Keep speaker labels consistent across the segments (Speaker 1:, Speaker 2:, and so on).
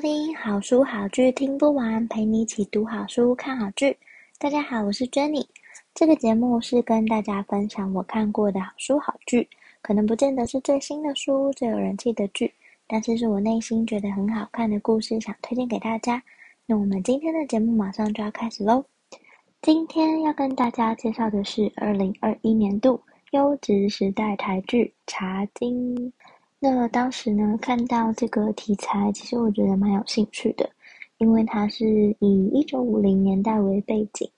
Speaker 1: 听好书好剧听不完，陪你一起读好书、看好剧。大家好，我是 Jenny。这个节目是跟大家分享我看过的好书好剧，可能不见得是最新的书、最有人气的剧，但是是我内心觉得很好看的故事，想推荐给大家。那我们今天的节目马上就要开始喽。今天要跟大家介绍的是二零二一年度优质时代台剧《茶金》。那当时呢，看到这个题材，其实我觉得蛮有兴趣的，因为它是以一九五零年代为背景，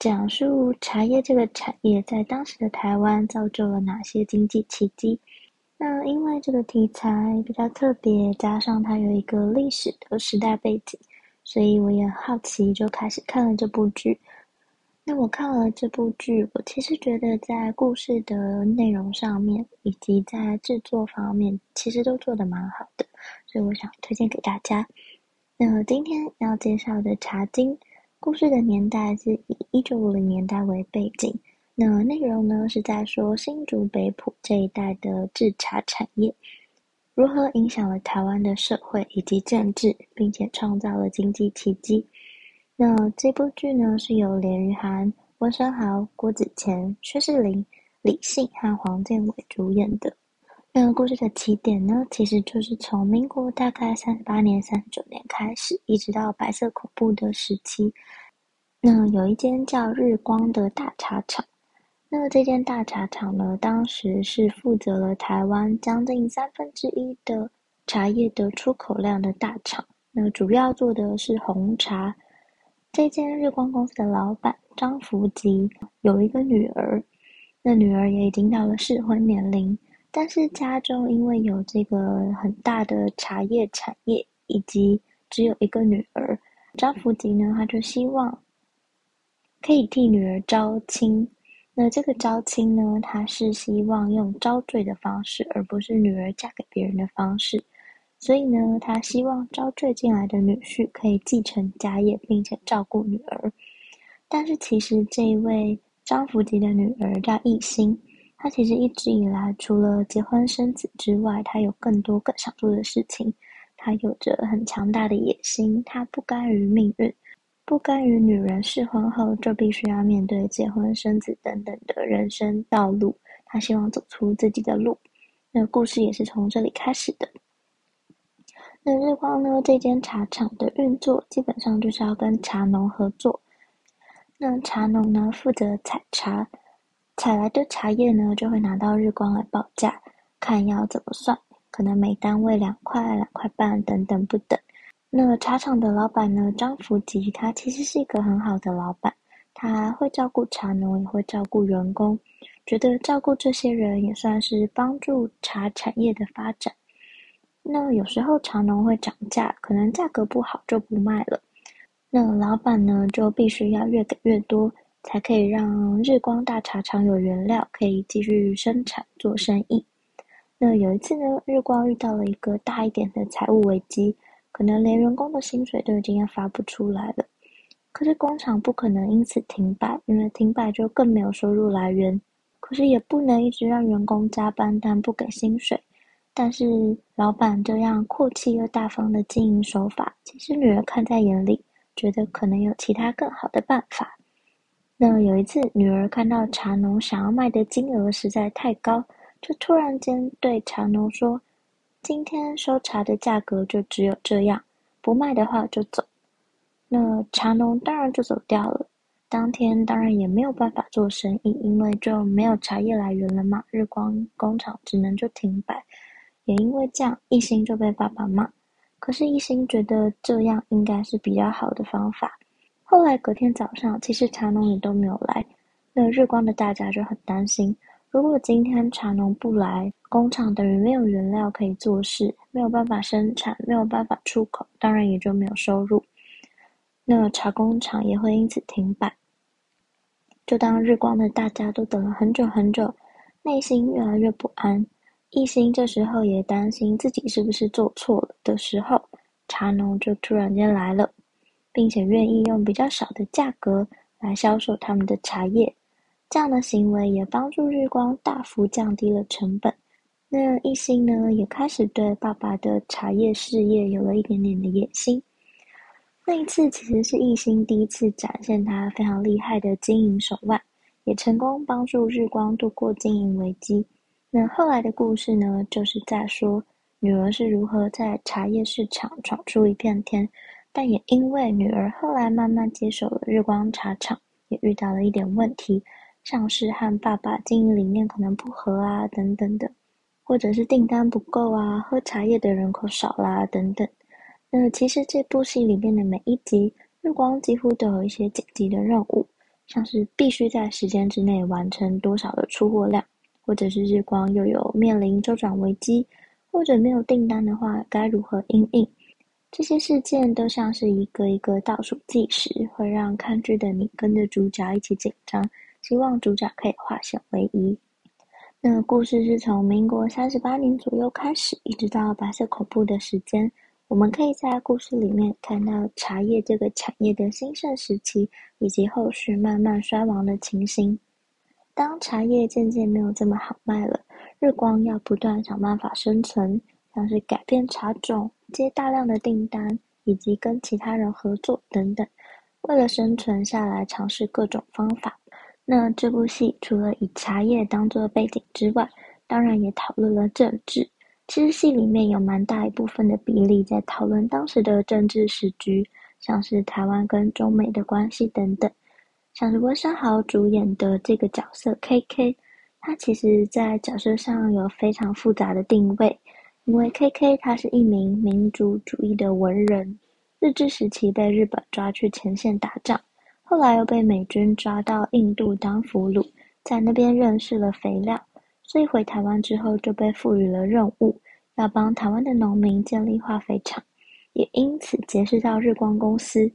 Speaker 1: 讲述茶叶这个产业在当时的台湾造就了哪些经济奇迹。那因为这个题材比较特别，加上它有一个历史的时代背景，所以我也好奇，就开始看了这部剧。那我看了这部剧，我其实觉得在故事的内容上面，以及在制作方面，其实都做得蛮好的，所以我想推荐给大家。那今天要介绍的《茶经》，故事的年代是以一九五零年代为背景，那内容呢是在说新竹北埔这一带的制茶产业，如何影响了台湾的社会以及政治，并且创造了经济奇迹。那这部剧呢，是由连俞涵、温昇豪、郭子乾、薛仕凌、李信和黄建伟主演的。那故事的起点呢，其实就是从民国大概三十八年、三十九年开始，一直到白色恐怖的时期。那有一间叫日光的大茶厂。那这间大茶厂呢，当时是负责了台湾将近三分之一的茶叶的出口量的大厂。那主要做的是红茶。这间日光公司的老板张福吉有一个女儿，那女儿也已经到了适婚年龄，但是家中因为有这个很大的茶叶产业，以及只有一个女儿，张福吉呢，他就希望可以替女儿招亲。那这个招亲呢，他是希望用招赘的方式，而不是女儿嫁给别人的方式。所以呢，他希望招赘进来的女婿可以继承家业，并且照顾女儿。但是其实这一位张福吉的女儿叫艺兴，她其实一直以来除了结婚生子之外，她有更多更想做的事情。她有着很强大的野心，她不甘于命运，不甘于女人适婚后就必须要面对结婚生子等等的人生道路。她希望走出自己的路。那故事也是从这里开始的。那日光呢？这间茶厂的运作基本上就是要跟茶农合作。那茶农呢，负责采茶，采来的茶叶呢，就会拿到日光来报价，看要怎么算，可能每单位两块、两块半等等不等。那茶厂的老板呢，张福吉，他其实是一个很好的老板，他会照顾茶农，也会照顾员工，觉得照顾这些人也算是帮助茶产业的发展。那有时候茶农会涨价，可能价格不好就不卖了。那老板呢，就必须要越给越多，才可以让日光大茶厂有原料可以继续生产做生意。那有一次呢，日光遇到了一个大一点的财务危机，可能连员工的薪水都已经要发不出来了。可是工厂不可能因此停摆，因为停摆就更没有收入来源。可是也不能一直让员工加班，但不给薪水。但是老板这样阔气又大方的经营手法，其实女儿看在眼里，觉得可能有其他更好的办法。那有一次，女儿看到茶农想要卖的金额实在太高，就突然间对茶农说：“今天收茶的价格就只有这样，不卖的话就走。”那茶农当然就走掉了。当天当然也没有办法做生意，因为就没有茶叶来源了嘛，日光工厂只能就停摆。也因为这样，艺兴就被爸爸骂。可是艺兴觉得这样应该是比较好的方法。后来隔天早上，其实茶农也都没有来。那日光的大家就很担心，如果今天茶农不来，工厂等于没有原料可以做事，没有办法生产，没有办法出口，当然也就没有收入。那茶工厂也会因此停摆。就当日光的大家都等了很久很久，内心越来越不安，一心这时候也担心自己是不是做错了的时候，茶农就突然间来了，并且愿意用比较少的价格来销售他们的茶叶。这样的行为也帮助日光大幅降低了成本。那一心呢，也开始对爸爸的茶叶事业有了一点点的野心。那一次其实是一心第一次展现他非常厉害的经营手腕，也成功帮助日光度过经营危机。那后来的故事呢，就是在说女儿是如何在茶叶市场闯出一片天，但也因为女儿后来慢慢接手了日光茶厂，也遇到了一点问题。像是和爸爸经营理念可能不合啊，等等的，或者是订单不够啊，喝茶叶的人口少啦、等等。那其实这部戏里面的每一集，日光几乎都有一些紧急的任务，像是必须在时间之内完成多少的出货量，或者是日光又有面临周转危机，或者没有订单的话，该如何应应？这些事件都像是一个一个倒数计时，会让看剧的你跟着主角一起紧张。希望主角可以化险为夷。那故事是从民国三十八年左右开始，一直到白色恐怖的时间。我们可以在故事里面看到茶叶这个产业的兴盛时期，以及后续慢慢衰亡的情形。当茶叶渐渐没有这么好卖了，日光要不断想办法生存，像是改变茶种、接大量的订单，以及跟其他人合作等等。为了生存下来，尝试各种方法。那这部戏除了以茶叶当作背景之外，当然也讨论了政治。其实戏里面有蛮大一部分的比例在讨论当时的政治时局，像是台湾跟中美的关系等等。像是温昇豪主演的这个角色 KK，他其实在角色上有非常复杂的定位，因为 KK 他是一名民族主义的文人，日治时期被日本抓去前线打仗。后来又被美军抓到印度当俘虏，在那边认识了肥料，所以回台湾之后就被赋予了任务，要帮台湾的农民建立化肥厂，也因此结识到日光公司。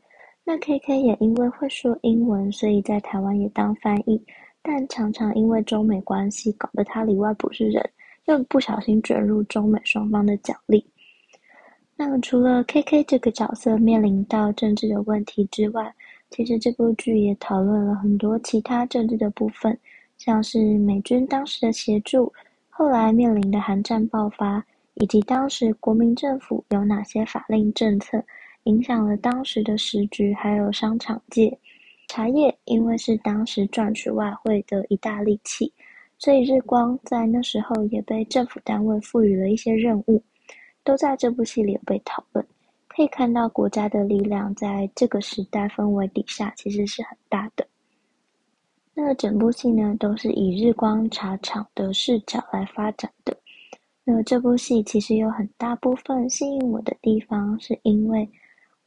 Speaker 1: 那 KK 也因为会说英文，所以在台湾也当翻译，但常常因为中美关系搞得他里外不是人，又不小心卷入中美双方的角力。那除了 KK 这个角色面临到政治的问题之外，其实这部剧也讨论了很多其他政治的部分，像是美军当时的协助，后来面临的韩战爆发，以及当时国民政府有哪些法令政策，影响了当时的时局，还有商场界。茶叶因为是当时赚取外汇的一大利器，所以日光在那时候也被政府单位赋予了一些任务，都在这部戏里有被讨论。可以看到国家的力量在这个时代氛围底下其实是很大的。那整部戏呢，都是以日光茶厂的视角来发展的。那这部戏其实有很大部分吸引我的地方，是因为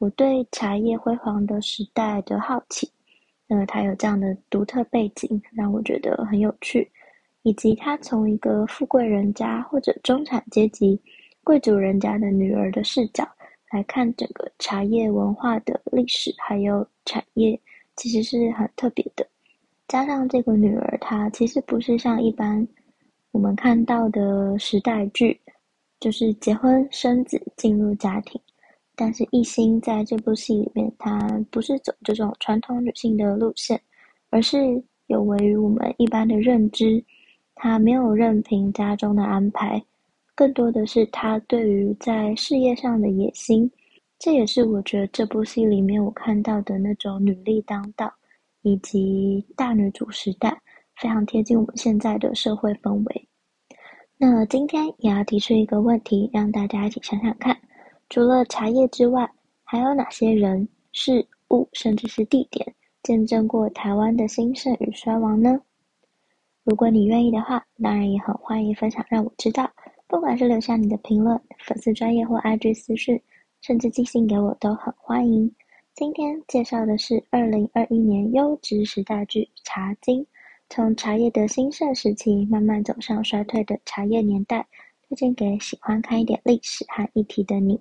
Speaker 1: 我对茶叶辉煌的时代的好奇。那它有这样的独特背景，让我觉得很有趣，以及它从一个富贵人家或者中产阶级贵族人家的女儿的视角。来看整个茶叶文化的历史，还有产业，其实是很特别的。加上这个女儿，她其实不是像一般我们看到的时代剧，就是结婚生子进入家庭。但是艺兴在这部戏里面，她不是走这种传统女性的路线，而是有违于我们一般的认知。她没有任凭家中的安排。更多的是他对于在事业上的野心，这也是我觉得这部戏里面我看到的那种女力当道，以及大女主时代，非常贴近我们现在的社会氛围。那今天也要提出一个问题，让大家一起想想看：除了茶叶之外，还有哪些人、事物，甚至是地点，见证过台湾的兴盛与衰亡呢？如果你愿意的话，当然也很欢迎分享，让我知道。不管是留下你的评论、粉丝专页或 IG 私讯，甚至寄信给我都很欢迎。今天介绍的是二零二一年优质时代剧《茶经》，从茶叶的兴盛时期慢慢走向衰退的茶叶年代，推荐给喜欢看一点历史和议题的你。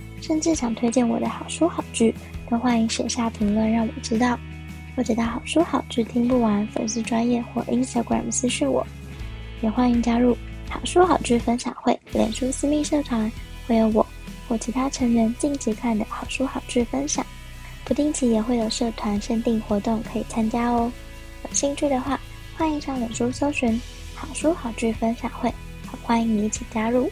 Speaker 1: 甚至想推荐我的好书好剧，都欢迎写下评论让我知道，或者到好书好剧听不完粉丝专页或 Instagram 私讯我，也欢迎加入好书好剧分享会脸书私密社团，会有我或其他成员近期看的好书好剧分享，不定期也会有社团限定活动可以参加哦。有兴趣的话，欢迎上脸书搜寻好书好剧分享会，欢迎你一起加入。